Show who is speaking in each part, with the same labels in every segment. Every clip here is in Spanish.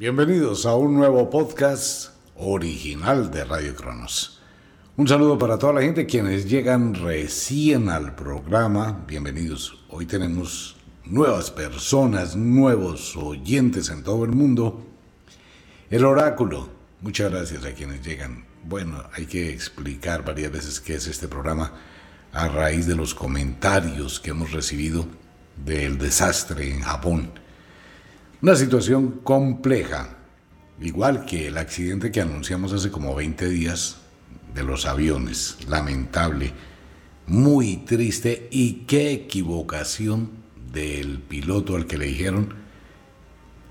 Speaker 1: Bienvenidos a un nuevo podcast original de Radio Cronos. Un saludo para toda la gente quienes llegan recién al programa. Bienvenidos. Hoy tenemos nuevas personas, nuevos oyentes en todo el mundo. El oráculo. Muchas gracias a quienes llegan. Bueno, hay que explicar varias veces qué es este programa a raíz de los comentarios que hemos recibido del desastre en Japón. Una situación compleja, igual que el accidente que anunciamos hace como 20 días de los aviones. Lamentable, muy triste y qué equivocación del piloto al que le dijeron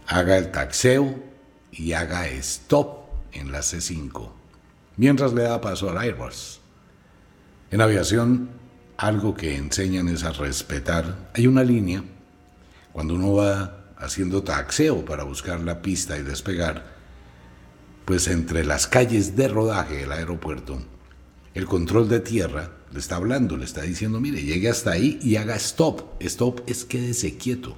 Speaker 1: haga el taxeo y haga stop en la C5, mientras le da paso al Airbus. En aviación, algo que enseñan es a respetar. Hay una línea, cuando uno va haciendo taxeo para buscar la pista y despegar, pues entre las calles de rodaje del aeropuerto, el control de tierra le está hablando, le está diciendo, mire, llegue hasta ahí y haga stop. Stop es quédese quieto.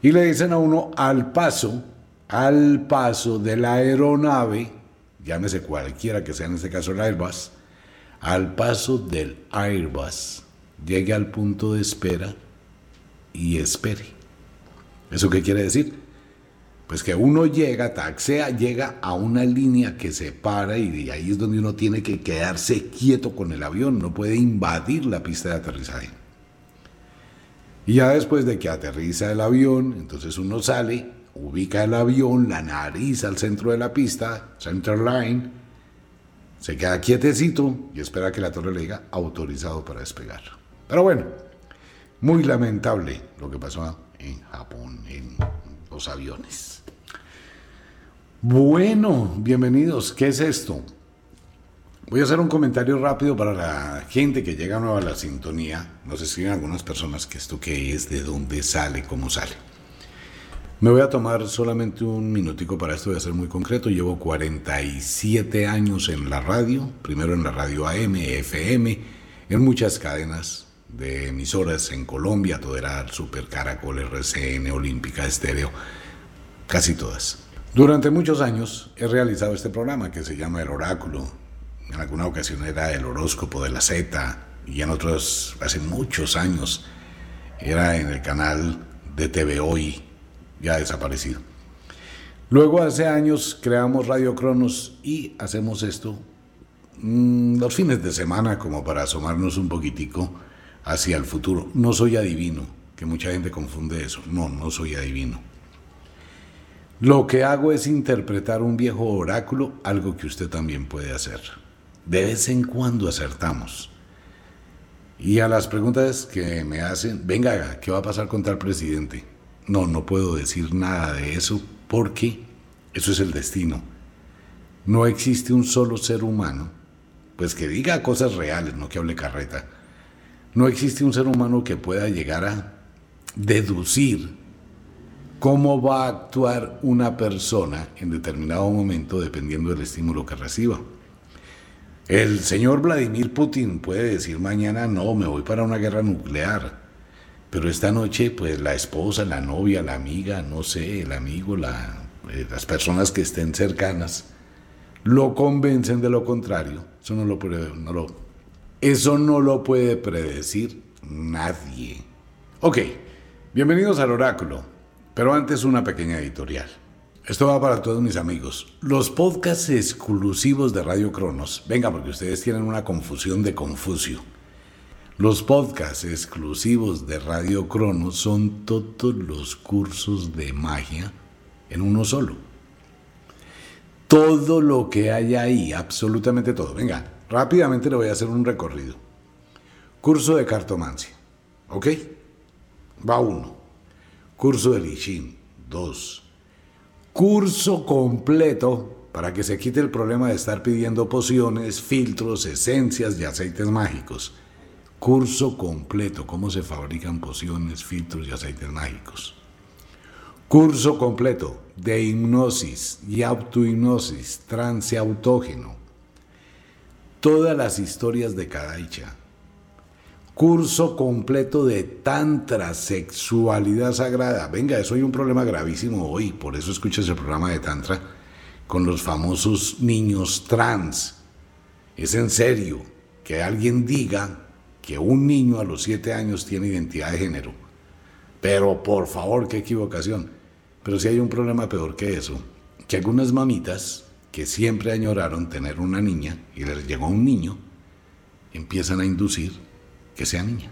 Speaker 1: Y le dicen a uno al paso, al paso de la aeronave, llámese cualquiera que sea en este caso el Airbus, al paso del Airbus, llegue al punto de espera y espere. ¿Eso qué quiere decir? Pues que uno llega, taxea, llega a una línea que se para y ahí es donde uno tiene que quedarse quieto con el avión, no puede invadir la pista de aterrizaje. Y ya después de que aterriza el avión, entonces uno sale, ubica el avión, la nariz al centro de la pista, center line, se queda quietecito y espera que la torre le diga autorizado para despegar. Pero bueno, muy lamentable lo que pasó en Japón, en los aviones. Bueno, bienvenidos. ¿Qué es esto? Voy a hacer un comentario rápido para la gente que llega nueva a la sintonía. Nos escriben algunas personas que esto qué es, de dónde sale, cómo sale. Me voy a tomar solamente un minutico para esto, voy a ser muy concreto. Llevo 47 años en la radio, primero en la radio AM, FM, en muchas cadenas de emisoras en Colombia, Toderar, Super Caracol, RCN, Olímpica, Estéreo, casi todas. Durante muchos años he realizado este programa que se llama El Oráculo. En alguna ocasión era el horóscopo de la Z y en otros, hace muchos años, era en el canal de TV Hoy, ya desaparecido. Luego hace años creamos Radio Cronos y hacemos esto mmm, los fines de semana como para asomarnos un poquitico hacia el futuro. No soy adivino, que mucha gente confunde eso. No, no soy adivino. Lo que hago es interpretar un viejo oráculo, algo que usted también puede hacer. De vez en cuando acertamos. Y a las preguntas que me hacen, venga, ¿qué va a pasar con tal presidente? No, no puedo decir nada de eso porque eso es el destino. No existe un solo ser humano, pues que diga cosas reales, no que hable carreta no existe un ser humano que pueda llegar a deducir cómo va a actuar una persona en determinado momento dependiendo del estímulo que reciba. El señor Vladimir Putin puede decir mañana, no, me voy para una guerra nuclear. Pero esta noche, pues la esposa, la novia, la amiga, no sé, el amigo, eh, las personas que estén cercanas, lo convencen de lo contrario. Eso no lo, no lo eso no lo puede predecir nadie. Ok, bienvenidos al oráculo, pero antes una pequeña editorial. Esto va para todos mis amigos. Los podcasts exclusivos de Radio Cronos, venga, porque ustedes tienen una confusión de Confucio. Los podcasts exclusivos de Radio Cronos son todos los cursos de magia en uno solo. Todo lo que hay ahí, absolutamente todo. Venga, Rápidamente le voy a hacer un recorrido. Curso de cartomancia. ¿Ok? Va uno. Curso de Lichin. Dos. Curso completo para que se quite el problema de estar pidiendo pociones, filtros, esencias y aceites mágicos. Curso completo. Cómo se fabrican pociones, filtros y aceites mágicos. Curso completo de hipnosis y autohipnosis, trance autógeno todas las historias de Kadaicha. curso completo de tantra, sexualidad sagrada. Venga, eso hay un problema gravísimo hoy, por eso escuchas el programa de tantra con los famosos niños trans. Es en serio que alguien diga que un niño a los siete años tiene identidad de género. Pero por favor, qué equivocación. Pero si hay un problema peor que eso, que algunas mamitas que siempre añoraron tener una niña y les llegó un niño, empiezan a inducir que sea niña.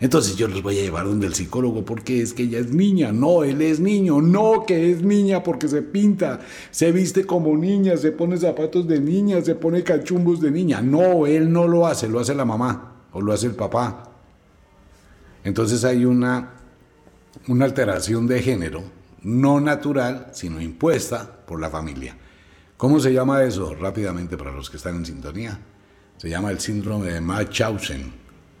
Speaker 1: Entonces yo los voy a llevar donde el psicólogo porque es que ella es niña. No, él es niño. No, que es niña porque se pinta, se viste como niña, se pone zapatos de niña, se pone cachumbos de niña. No, él no lo hace, lo hace la mamá o lo hace el papá. Entonces hay una, una alteración de género, no natural, sino impuesta por la familia. ¿Cómo se llama eso? Rápidamente para los que están en sintonía. Se llama el síndrome de Machausen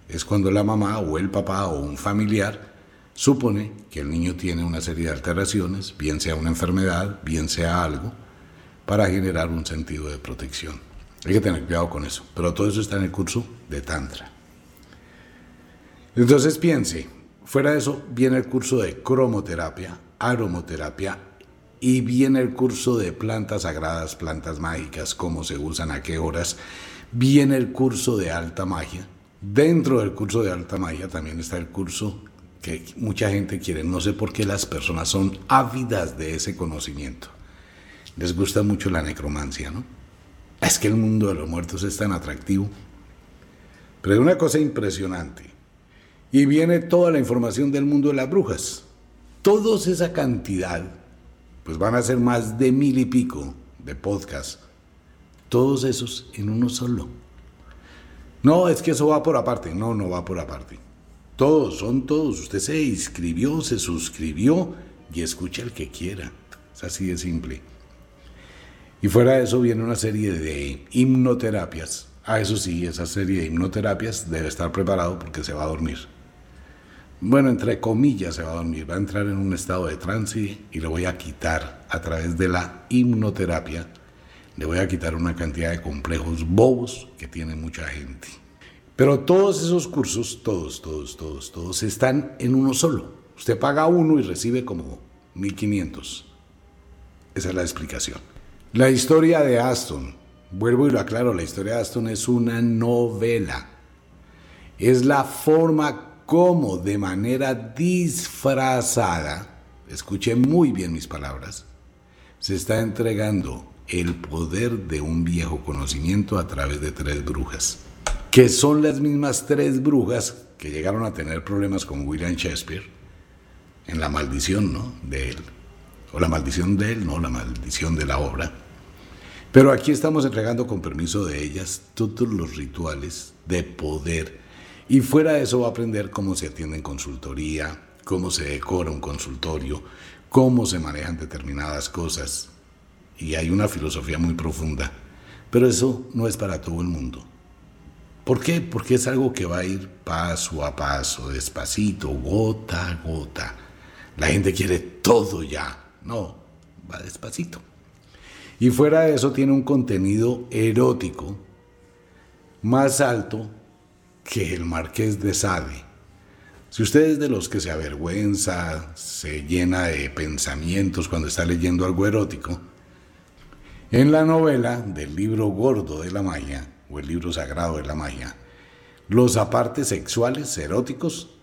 Speaker 1: es cuando la mamá o el papá o un familiar supone que el niño tiene una serie de alteraciones, bien sea una enfermedad, bien sea algo, para generar un sentido de protección. Hay que tener cuidado con eso, pero todo eso está en el curso de Tantra. Entonces piense, fuera de eso viene el curso de cromoterapia, aromoterapia y viene el curso de plantas sagradas, plantas mágicas, cómo se usan, a qué horas, viene el curso de alta magia, Dentro del curso de alta magia también está el curso que mucha gente quiere. No sé por qué las personas son ávidas de ese conocimiento. Les gusta mucho la necromancia, ¿no? Es que el mundo de los muertos es tan atractivo. Pero es una cosa impresionante. Y viene toda la información del mundo de las brujas. Todos esa cantidad, pues van a ser más de mil y pico de podcasts. Todos esos en uno solo. No, es que eso va por aparte. No, no va por aparte. Todos, son todos. Usted se inscribió, se suscribió y escucha el que quiera. Es así de simple. Y fuera de eso viene una serie de hipnoterapias. Ah, eso sí, esa serie de hipnoterapias debe estar preparado porque se va a dormir. Bueno, entre comillas se va a dormir, va a entrar en un estado de trance y le voy a quitar a través de la hipnoterapia le voy a quitar una cantidad de complejos bobos que tiene mucha gente. Pero todos esos cursos, todos, todos, todos, todos, están en uno solo. Usted paga uno y recibe como 1500. Esa es la explicación. La historia de Aston, vuelvo y lo aclaro, la historia de Aston es una novela. Es la forma como de manera disfrazada, escuche muy bien mis palabras, se está entregando el poder de un viejo conocimiento a través de tres brujas, que son las mismas tres brujas que llegaron a tener problemas con William Shakespeare en la maldición ¿no? de él, o la maldición de él, no la maldición de la obra. Pero aquí estamos entregando con permiso de ellas todos los rituales de poder. Y fuera de eso va a aprender cómo se atiende en consultoría, cómo se decora un consultorio, cómo se manejan determinadas cosas, y hay una filosofía muy profunda, pero eso no es para todo el mundo. ¿Por qué? Porque es algo que va a ir paso a paso, despacito, gota a gota. La gente quiere todo ya. No, va despacito. Y fuera de eso tiene un contenido erótico más alto que el marqués de Sade. Si usted es de los que se avergüenza, se llena de pensamientos cuando está leyendo algo erótico, en la novela del libro gordo de la magia, o el libro sagrado de la magia, los apartes sexuales eróticos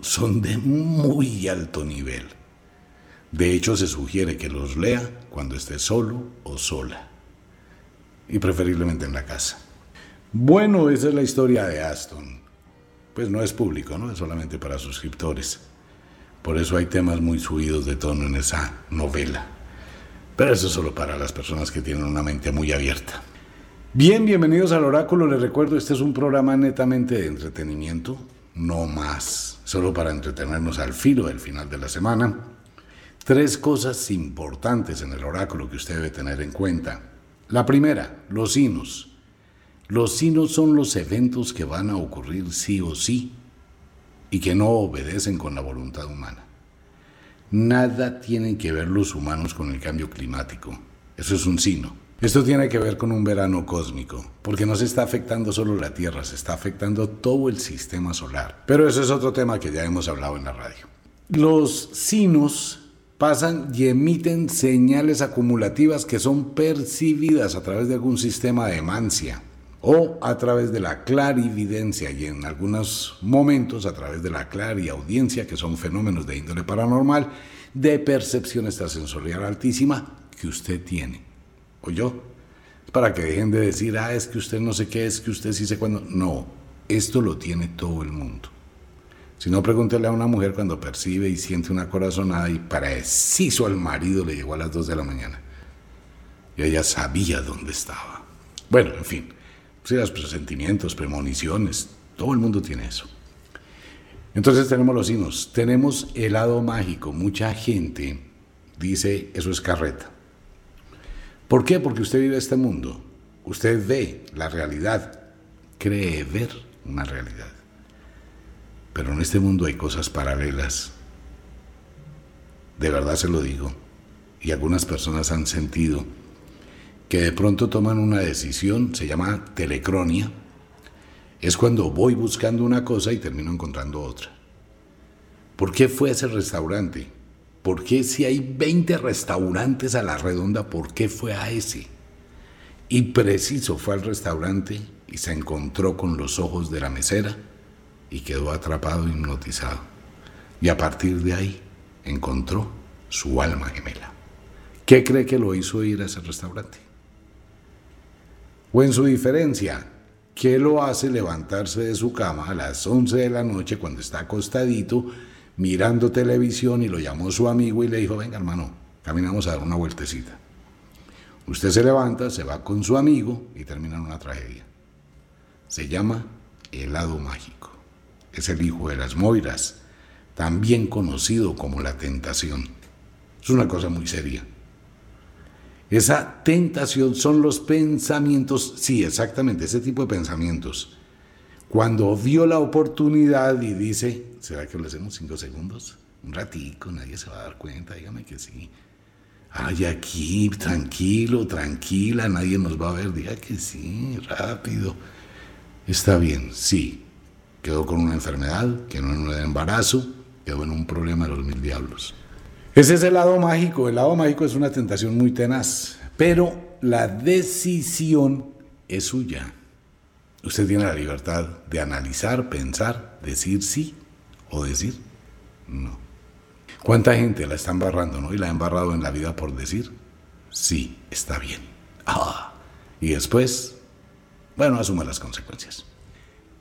Speaker 1: son de muy alto nivel. De hecho, se sugiere que los lea cuando esté solo o sola, y preferiblemente en la casa. Bueno, esa es la historia de Aston. Pues no es público, ¿no? Es solamente para suscriptores. Por eso hay temas muy subidos de tono en esa novela. Pero eso es solo para las personas que tienen una mente muy abierta. Bien, bienvenidos al Oráculo. Les recuerdo, este es un programa netamente de entretenimiento, no más, solo para entretenernos al filo del final de la semana. Tres cosas importantes en el oráculo que usted debe tener en cuenta. La primera, los signos. Los signos son los eventos que van a ocurrir sí o sí y que no obedecen con la voluntad humana. Nada tienen que ver los humanos con el cambio climático. Eso es un signo. Esto tiene que ver con un verano cósmico, porque no se está afectando solo la Tierra, se está afectando todo el sistema solar. Pero eso es otro tema que ya hemos hablado en la radio. Los sinos pasan y emiten señales acumulativas que son percibidas a través de algún sistema de mancia o a través de la clarividencia y en algunos momentos a través de la clariaudiencia, que son fenómenos de índole paranormal, de percepción extrasensorial altísima que usted tiene o yo. Para que dejen de decir, ah, es que usted no sé qué, es que usted sí sé cuándo. No, esto lo tiene todo el mundo. Si no, pregúntele a una mujer cuando percibe y siente una corazonada y preciso al marido le llegó a las 2 de la mañana. Y ella sabía dónde estaba. Bueno, en fin, sí, los presentimientos, premoniciones, todo el mundo tiene eso. Entonces tenemos los signos, tenemos el lado mágico. Mucha gente dice, eso es carreta. ¿Por qué? Porque usted vive este mundo, usted ve la realidad, cree ver una realidad. Pero en este mundo hay cosas paralelas. De verdad se lo digo. Y algunas personas han sentido que de pronto toman una decisión, se llama telecronia. Es cuando voy buscando una cosa y termino encontrando otra. ¿Por qué fue ese restaurante? ¿Por qué si hay 20 restaurantes a la redonda, por qué fue a ese? Y preciso fue al restaurante y se encontró con los ojos de la mesera y quedó atrapado, hipnotizado. Y a partir de ahí encontró su alma gemela. ¿Qué cree que lo hizo ir a ese restaurante? O en su diferencia, ¿qué lo hace levantarse de su cama a las 11 de la noche cuando está acostadito mirando televisión y lo llamó su amigo y le dijo, venga hermano, caminamos a dar una vueltecita. Usted se levanta, se va con su amigo y termina en una tragedia. Se llama helado mágico. Es el hijo de las Moiras, también conocido como la tentación. Es una cosa muy seria. Esa tentación son los pensamientos, sí, exactamente, ese tipo de pensamientos cuando vio la oportunidad y dice, ¿será que lo hacemos cinco segundos? Un ratico, nadie se va a dar cuenta, dígame que sí. Ay, aquí, tranquilo, tranquila, nadie nos va a ver, diga que sí, rápido. Está bien, sí. Quedó con una enfermedad, quedó en un embarazo, quedó en un problema de los mil diablos. Ese es el lado mágico. El lado mágico es una tentación muy tenaz, pero la decisión es suya. Usted tiene la libertad de analizar, pensar, decir sí o decir no. ¿Cuánta gente la está embarrando, no? Y la ha embarrado en la vida por decir sí, está bien. Ah, y después, bueno, asuma las consecuencias.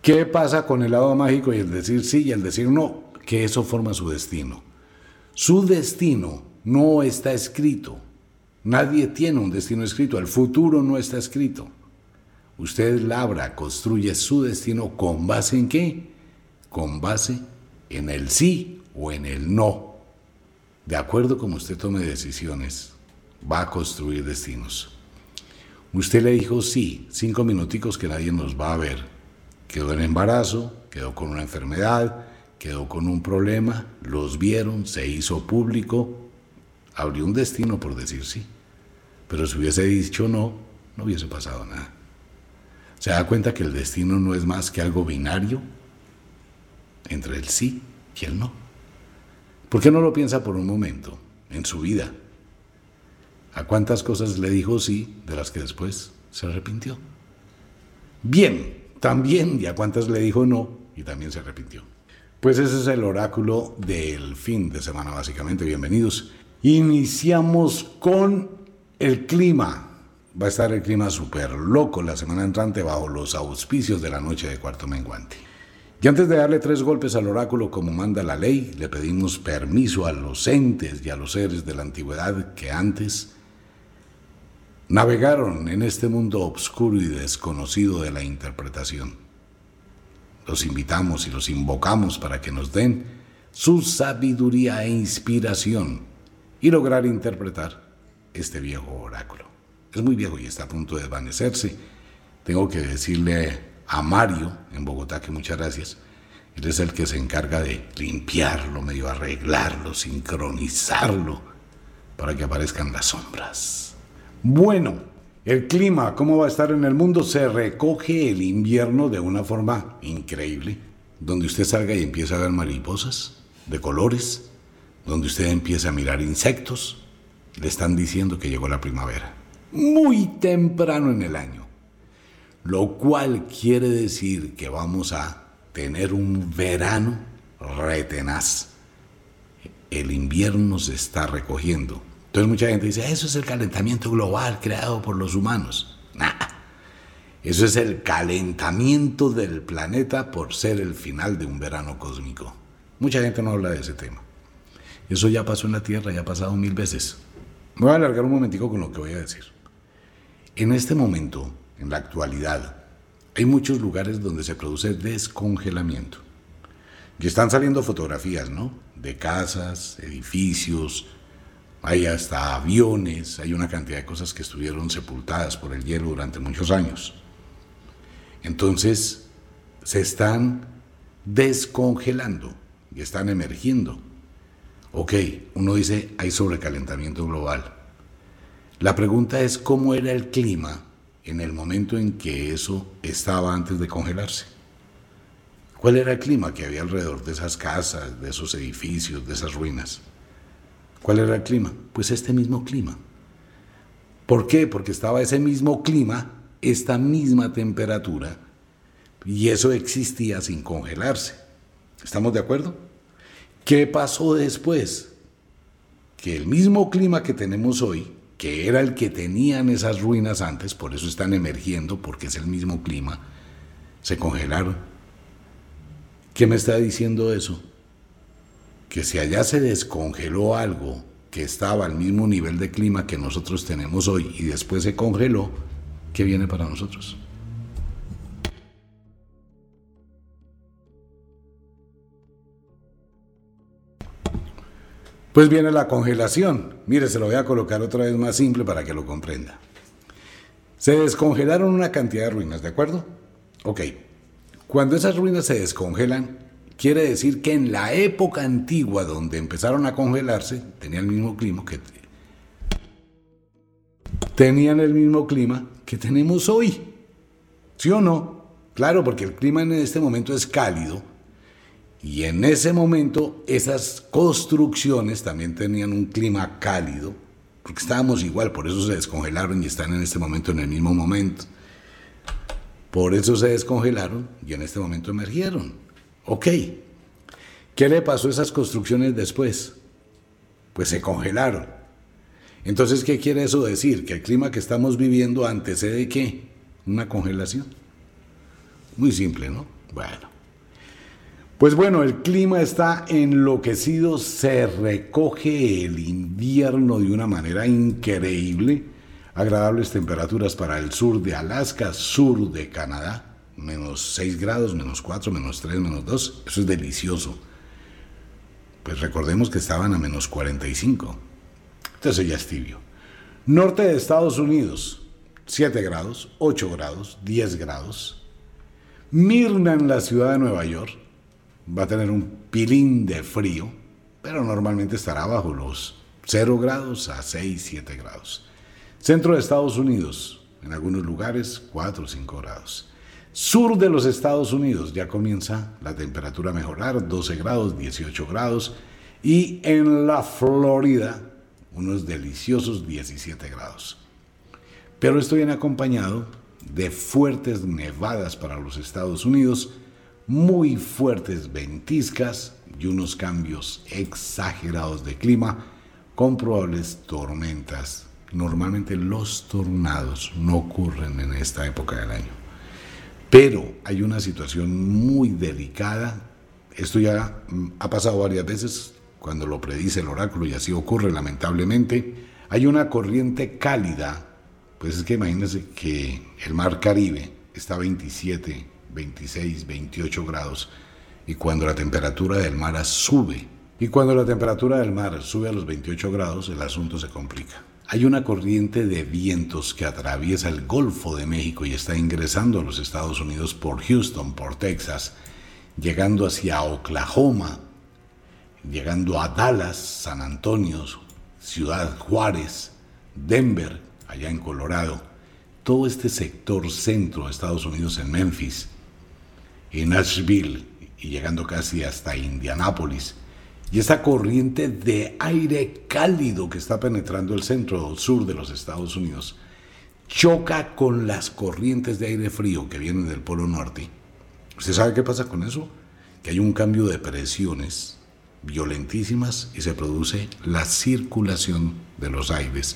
Speaker 1: ¿Qué pasa con el lado mágico y el decir sí y el decir no? Que eso forma su destino. Su destino no está escrito. Nadie tiene un destino escrito. El futuro no está escrito. Usted labra, construye su destino con base en qué? Con base en el sí o en el no. De acuerdo como usted tome decisiones, va a construir destinos. Usted le dijo sí, cinco minuticos que nadie nos va a ver. Quedó en embarazo, quedó con una enfermedad, quedó con un problema, los vieron, se hizo público, abrió un destino por decir sí. Pero si hubiese dicho no, no hubiese pasado nada se da cuenta que el destino no es más que algo binario entre el sí y el no. ¿Por qué no lo piensa por un momento en su vida? ¿A cuántas cosas le dijo sí de las que después se arrepintió? Bien, también, y a cuántas le dijo no y también se arrepintió. Pues ese es el oráculo del fin de semana, básicamente. Bienvenidos. Iniciamos con el clima va a estar el clima súper loco la semana entrante bajo los auspicios de la noche de cuarto menguante. Y antes de darle tres golpes al oráculo como manda la ley, le pedimos permiso a los entes y a los seres de la antigüedad que antes navegaron en este mundo oscuro y desconocido de la interpretación. Los invitamos y los invocamos para que nos den su sabiduría e inspiración y lograr interpretar este viejo oráculo es muy viejo y está a punto de desvanecerse. Tengo que decirle a Mario en Bogotá que muchas gracias. Él es el que se encarga de limpiarlo, medio arreglarlo, sincronizarlo, para que aparezcan las sombras. Bueno, El clima, ¿cómo va a estar en el mundo? Se recoge el invierno de una forma increíble, donde usted salga y empieza a ver mariposas de colores, donde usted empieza a mirar insectos, le están diciendo que llegó la primavera. Muy temprano en el año. Lo cual quiere decir que vamos a tener un verano retenaz. El invierno se está recogiendo. Entonces mucha gente dice, eso es el calentamiento global creado por los humanos. Nah, eso es el calentamiento del planeta por ser el final de un verano cósmico. Mucha gente no habla de ese tema. Eso ya pasó en la Tierra, ya ha pasado mil veces. Me voy a alargar un momentico con lo que voy a decir. En este momento, en la actualidad, hay muchos lugares donde se produce descongelamiento. Y están saliendo fotografías, ¿no? De casas, edificios, hay hasta aviones, hay una cantidad de cosas que estuvieron sepultadas por el hielo durante muchos años. Entonces, se están descongelando y están emergiendo. Ok, uno dice, hay sobrecalentamiento global. La pregunta es cómo era el clima en el momento en que eso estaba antes de congelarse. ¿Cuál era el clima que había alrededor de esas casas, de esos edificios, de esas ruinas? ¿Cuál era el clima? Pues este mismo clima. ¿Por qué? Porque estaba ese mismo clima, esta misma temperatura, y eso existía sin congelarse. ¿Estamos de acuerdo? ¿Qué pasó después? Que el mismo clima que tenemos hoy, que era el que tenían esas ruinas antes, por eso están emergiendo, porque es el mismo clima, se congelaron. ¿Qué me está diciendo eso? Que si allá se descongeló algo que estaba al mismo nivel de clima que nosotros tenemos hoy y después se congeló, ¿qué viene para nosotros? Pues viene la congelación. Mire, se lo voy a colocar otra vez más simple para que lo comprenda. Se descongelaron una cantidad de ruinas, ¿de acuerdo? Ok. Cuando esas ruinas se descongelan, quiere decir que en la época antigua donde empezaron a congelarse, tenían el mismo clima que tenían el mismo clima que tenemos hoy. ¿Sí o no? Claro, porque el clima en este momento es cálido y en ese momento esas construcciones también tenían un clima cálido, porque estábamos igual, por eso se descongelaron y están en este momento en el mismo momento. Por eso se descongelaron y en este momento emergieron. Ok. ¿Qué le pasó a esas construcciones después? Pues se congelaron. Entonces, ¿qué quiere eso decir? Que el clima que estamos viviendo antecede qué? Una congelación. Muy simple, ¿no? Bueno. Pues bueno, el clima está enloquecido, se recoge el invierno de una manera increíble, agradables temperaturas para el sur de Alaska, sur de Canadá, menos 6 grados, menos 4, menos 3, menos 2, eso es delicioso. Pues recordemos que estaban a menos 45, entonces ya es tibio. Norte de Estados Unidos, 7 grados, 8 grados, 10 grados. Mirna en la ciudad de Nueva York, va a tener un pilín de frío, pero normalmente estará bajo los 0 grados a 6, 7 grados. Centro de Estados Unidos, en algunos lugares 4 o 5 grados. Sur de los Estados Unidos ya comienza la temperatura a mejorar, 12 grados, 18 grados. Y en la Florida, unos deliciosos 17 grados. Pero esto viene acompañado de fuertes nevadas para los Estados Unidos muy fuertes ventiscas y unos cambios exagerados de clima con probables tormentas. Normalmente los tornados no ocurren en esta época del año. Pero hay una situación muy delicada. Esto ya ha pasado varias veces cuando lo predice el oráculo y así ocurre lamentablemente. Hay una corriente cálida. Pues es que imagínense que el mar Caribe está a 27 26, 28 grados, y cuando la temperatura del mar sube, y cuando la temperatura del mar sube a los 28 grados, el asunto se complica. Hay una corriente de vientos que atraviesa el Golfo de México y está ingresando a los Estados Unidos por Houston, por Texas, llegando hacia Oklahoma, llegando a Dallas, San Antonio, Ciudad Juárez, Denver, allá en Colorado, todo este sector centro de Estados Unidos en Memphis, en Nashville y llegando casi hasta Indianápolis. Y esta corriente de aire cálido que está penetrando el centro sur de los Estados Unidos choca con las corrientes de aire frío que vienen del Polo Norte. ¿Usted sabe qué pasa con eso? Que hay un cambio de presiones violentísimas y se produce la circulación de los aires.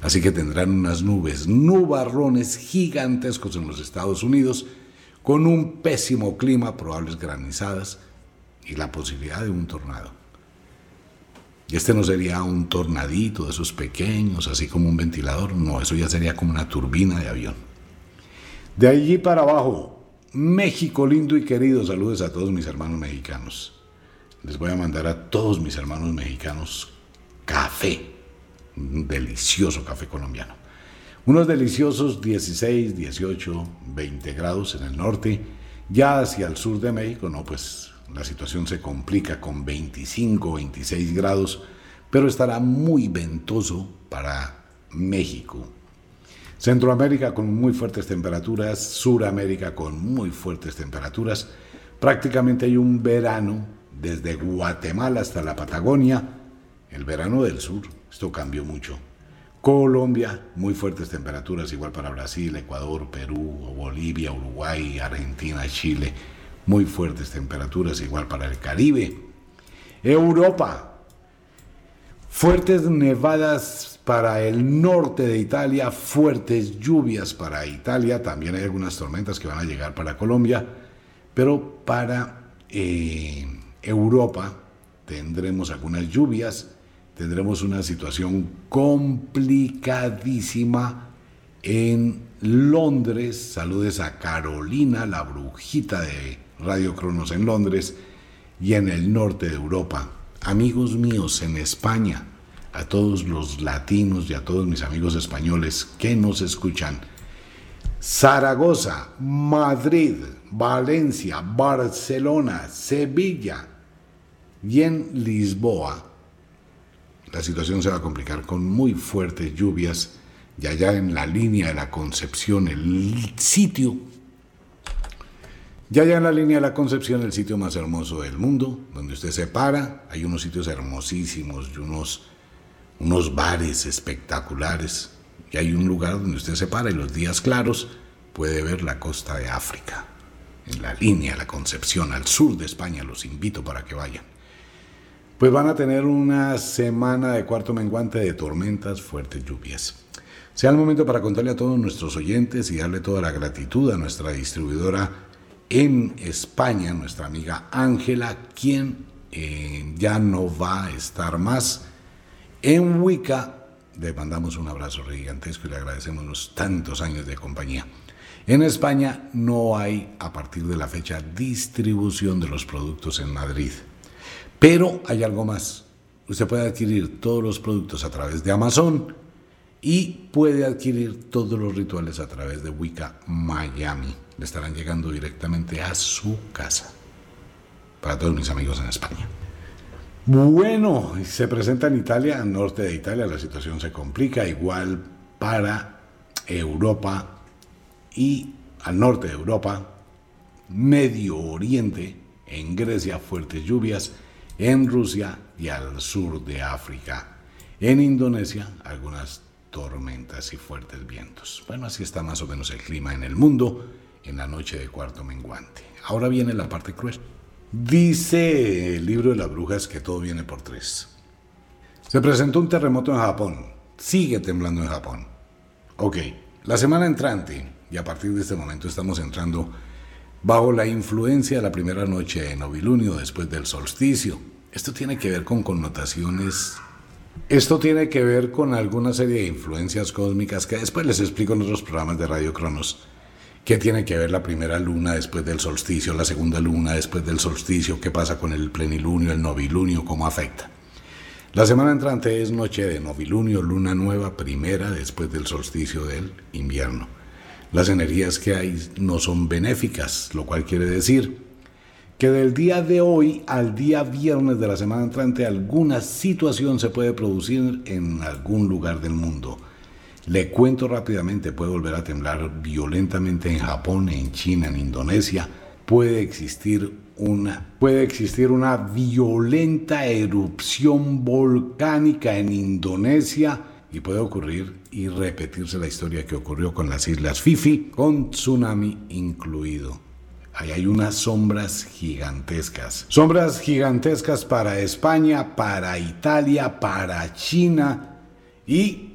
Speaker 1: Así que tendrán unas nubes, nubarrones gigantescos en los Estados Unidos, con un pésimo clima, probables granizadas y la posibilidad de un tornado. Este no sería un tornadito de esos pequeños, así como un ventilador, no, eso ya sería como una turbina de avión. De allí para abajo, México lindo y querido, saludos a todos mis hermanos mexicanos. Les voy a mandar a todos mis hermanos mexicanos café, un delicioso café colombiano. Unos deliciosos 16, 18, 20 grados en el norte, ya hacia el sur de México, no, pues la situación se complica con 25, 26 grados, pero estará muy ventoso para México. Centroamérica con muy fuertes temperaturas, Suramérica con muy fuertes temperaturas. Prácticamente hay un verano desde Guatemala hasta la Patagonia, el verano del sur. Esto cambió mucho. Colombia, muy fuertes temperaturas, igual para Brasil, Ecuador, Perú, Bolivia, Uruguay, Argentina, Chile muy fuertes temperaturas, igual para el Caribe. Europa, fuertes nevadas para el norte de Italia, fuertes lluvias para Italia, también hay algunas tormentas que van a llegar para Colombia, pero para eh, Europa tendremos algunas lluvias, tendremos una situación complicadísima en Londres. Saludes a Carolina, la brujita de Radio Cronos en Londres y en el norte de Europa. Amigos míos en España, a todos los latinos y a todos mis amigos españoles que nos escuchan. Zaragoza, Madrid, Valencia, Barcelona, Sevilla y en Lisboa. La situación se va a complicar con muy fuertes lluvias y allá en la línea de la Concepción, el sitio ya allá en la línea de la Concepción, el sitio más hermoso del mundo, donde usted se para, hay unos sitios hermosísimos y unos, unos bares espectaculares. Y hay un lugar donde usted se para y los días claros puede ver la costa de África. En la línea de la Concepción, al sur de España, los invito para que vayan. Pues van a tener una semana de cuarto menguante de tormentas, fuertes lluvias. Sea el momento para contarle a todos nuestros oyentes y darle toda la gratitud a nuestra distribuidora en España, nuestra amiga Ángela, quien eh, ya no va a estar más en Wicca. Le mandamos un abrazo gigantesco y le agradecemos los tantos años de compañía. En España no hay a partir de la fecha distribución de los productos en Madrid. Pero hay algo más. Usted puede adquirir todos los productos a través de Amazon y puede adquirir todos los rituales a través de Wicca Miami estarán llegando directamente a su casa. Para todos mis amigos en España. Bueno, se presenta en Italia, norte de Italia, la situación se complica, igual para Europa y al norte de Europa, Medio Oriente, en Grecia fuertes lluvias, en Rusia y al sur de África. En Indonesia algunas tormentas y fuertes vientos. Bueno, así está más o menos el clima en el mundo en la noche de cuarto menguante. Ahora viene la parte cruel. Dice el libro de las brujas que todo viene por tres. Se presentó un terremoto en Japón. Sigue temblando en Japón. Ok, la semana entrante, y a partir de este momento estamos entrando bajo la influencia de la primera noche de novilunio después del solsticio. Esto tiene que ver con connotaciones esto tiene que ver con alguna serie de influencias cósmicas que después les explico en otros programas de Radio Cronos. ¿Qué tiene que ver la primera luna después del solsticio, la segunda luna después del solsticio? ¿Qué pasa con el plenilunio, el novilunio? ¿Cómo afecta? La semana entrante es noche de novilunio, luna nueva, primera después del solsticio del invierno. Las energías que hay no son benéficas, lo cual quiere decir que del día de hoy al día viernes de la semana entrante alguna situación se puede producir en algún lugar del mundo Le cuento rápidamente, puede volver a temblar violentamente en Japón, en China, en Indonesia. Puede existir una, puede existir una violenta erupción volcánica en Indonesia y puede ocurrir y repetirse la historia que ocurrió con las islas Fifi, con tsunami incluido. Ahí hay unas sombras gigantescas. Sombras gigantescas para España, para Italia, para China y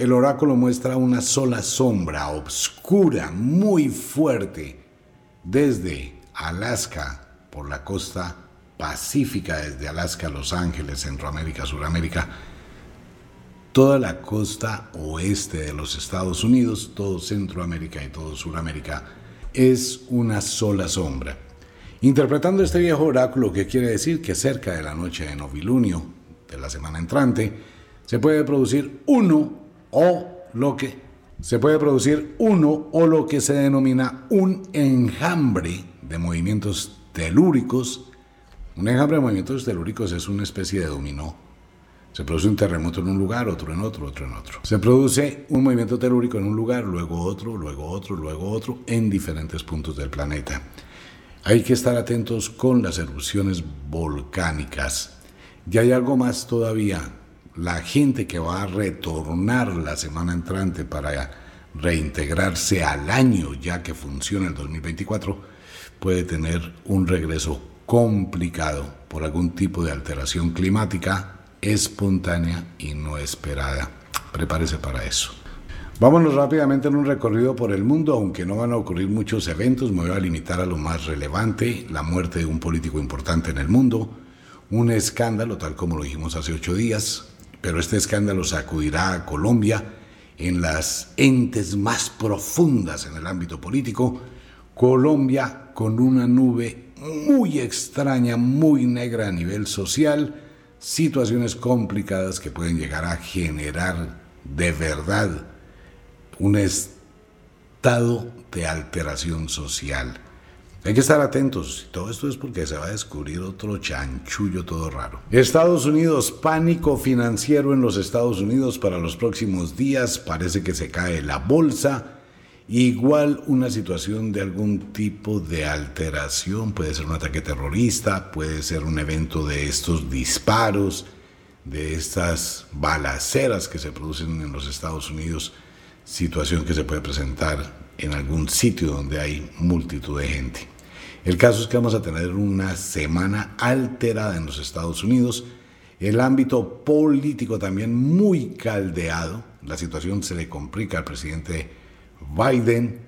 Speaker 1: el oráculo muestra una sola sombra oscura, muy fuerte, desde Alaska por la costa pacífica, desde Alaska, Los Ángeles, Centroamérica, Suramérica, toda la costa oeste de los Estados Unidos, todo Centroamérica y todo Suramérica, es una sola sombra. Interpretando este viejo oráculo que quiere decir que cerca de la noche de novilunio de la semana entrante, se puede producir uno o lo que se puede producir uno o lo que se denomina un enjambre de movimientos telúricos. Un enjambre de movimientos telúricos es una especie de dominó se produce un terremoto en un lugar, otro en otro, otro en otro. Se produce un movimiento telúrico en un lugar, luego otro, luego otro, luego otro, en diferentes puntos del planeta. Hay que estar atentos con las erupciones volcánicas. Y hay algo más todavía. La gente que va a retornar la semana entrante para reintegrarse al año ya que funciona el 2024 puede tener un regreso complicado por algún tipo de alteración climática espontánea y no esperada. Prepárese para eso. Vámonos rápidamente en un recorrido por el mundo, aunque no van a ocurrir muchos eventos, me voy a limitar a lo más relevante, la muerte de un político importante en el mundo, un escándalo tal como lo dijimos hace ocho días, pero este escándalo sacudirá a Colombia en las entes más profundas en el ámbito político, Colombia con una nube muy extraña, muy negra a nivel social, situaciones complicadas que pueden llegar a generar de verdad un estado de alteración social. Hay que estar atentos. Todo esto es porque se va a descubrir otro chanchullo todo raro. Estados Unidos, pánico financiero en los Estados Unidos para los próximos días. Parece que se cae la bolsa. Igual una situación de algún tipo de alteración, puede ser un ataque terrorista, puede ser un evento de estos disparos, de estas balaceras que se producen en los Estados Unidos, situación que se puede presentar en algún sitio donde hay multitud de gente. El caso es que vamos a tener una semana alterada en los Estados Unidos, el ámbito político también muy caldeado, la situación se le complica al presidente Biden,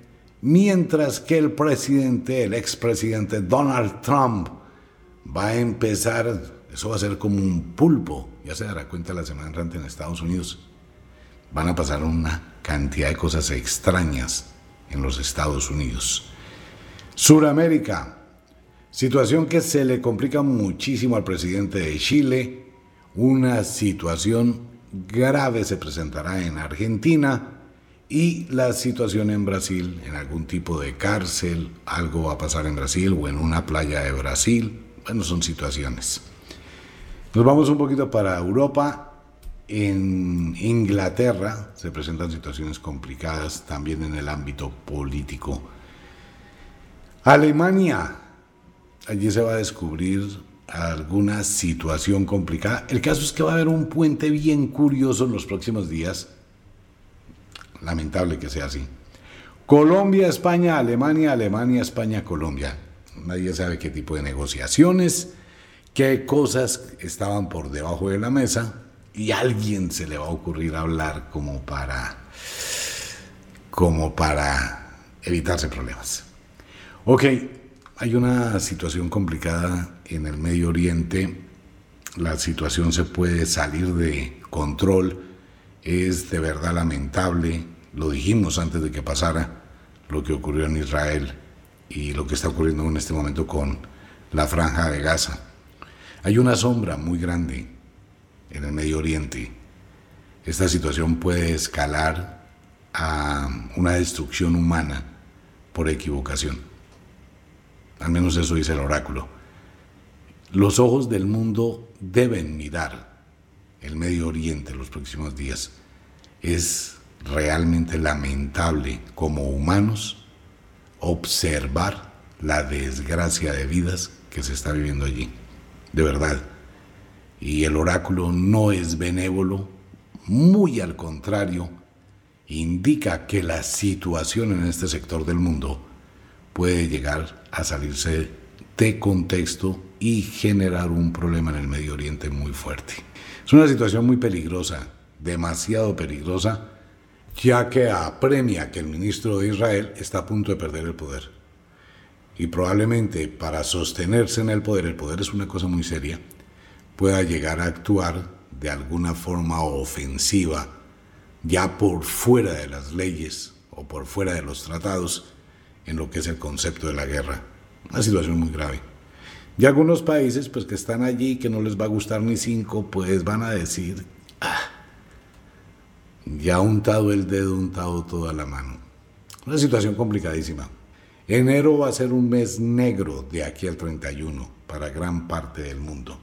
Speaker 1: mientras que el presidente, el expresidente Donald Trump, va a empezar, eso va a ser como un pulpo, ya se dará cuenta la semana entrante en Estados Unidos, van a pasar una cantidad de cosas extrañas en los Estados Unidos. Suramérica, situación que se le complica muchísimo al presidente de Chile, una situación grave se presentará en Argentina, y la situación en Brasil, en algún tipo de cárcel, algo va a pasar en Brasil o en una playa de Brasil. Bueno, son situaciones. Nos vamos un poquito para Europa. En Inglaterra se presentan situaciones complicadas también en el ámbito político. Alemania, allí se va a descubrir alguna situación complicada. El caso es que va a haber un puente bien curioso en los próximos días lamentable que sea así. Colombia, España, Alemania, Alemania, España, Colombia. Nadie sabe qué tipo de negociaciones, qué cosas estaban por debajo de la mesa y alguien se le va a ocurrir hablar como para como para evitarse problemas. Ok, hay una situación complicada en el Medio Oriente. La situación se puede salir de control. Es de verdad lamentable lo dijimos antes de que pasara lo que ocurrió en Israel y lo que está ocurriendo en este momento con la franja de Gaza. Hay una sombra muy grande en el Medio Oriente. Esta situación puede escalar a una destrucción humana por equivocación. Al menos eso dice el oráculo. Los ojos del mundo deben mirar el Medio Oriente en los próximos días Es realmente lamentable como humanos observar la desgracia de vidas que se está viviendo allí. De verdad. Y el oráculo no es benévolo, muy al contrario, indica que la situación en este sector del mundo puede llegar a salirse de contexto y generar un problema en el Medio Oriente muy fuerte. Es una situación muy peligrosa, demasiado peligrosa, ya que apremia que el ministro de Israel está a punto de perder el poder. Y probablemente para sostenerse en el poder, el poder es una cosa muy seria, pueda llegar a actuar de alguna forma ofensiva, ya por fuera de las leyes o por fuera de los tratados, en lo que es el concepto de la guerra. Una situación muy grave. Y algunos países, pues que están allí, que no les va a gustar ni cinco, pues van a decir, ah, ya untado el dedo, untado toda la mano. Una situación complicadísima. Enero va a ser un mes negro de aquí al 31 para gran parte del mundo.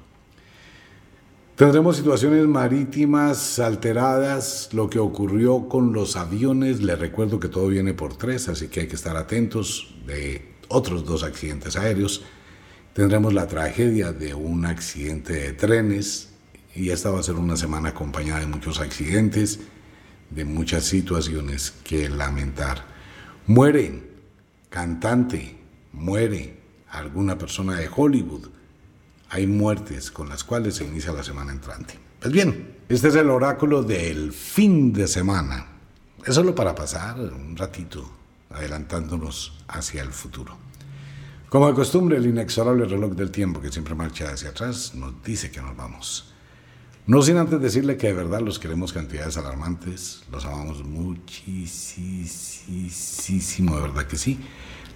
Speaker 1: Tendremos situaciones marítimas alteradas, lo que ocurrió con los aviones, les recuerdo que todo viene por tres, así que hay que estar atentos de otros dos accidentes aéreos. Tendremos la tragedia de un accidente de trenes y esta va a ser una semana acompañada de muchos accidentes, de muchas situaciones que lamentar. Muere cantante, muere alguna persona de Hollywood hay muertes con las cuales se inicia la semana entrante. Pues bien, este es el oráculo del fin de semana. Es solo para pasar un ratito adelantándonos hacia el futuro. Como de costumbre, el inexorable reloj del tiempo que siempre marcha hacia atrás nos dice que nos vamos. No sin antes decirle que de verdad los queremos cantidades alarmantes, los amamos muchísimo, de verdad que sí.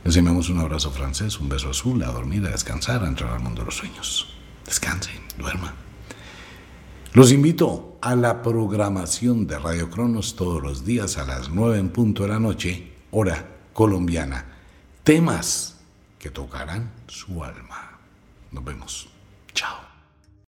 Speaker 1: Les enviamos un abrazo francés, un beso azul, a dormir, a descansar, a entrar al mundo de los sueños. Descansen, duerman. Los invito a la programación de Radio Cronos todos los días a las 9 en punto de la noche, hora colombiana. Temas que tocarán su alma. Nos vemos. Chao.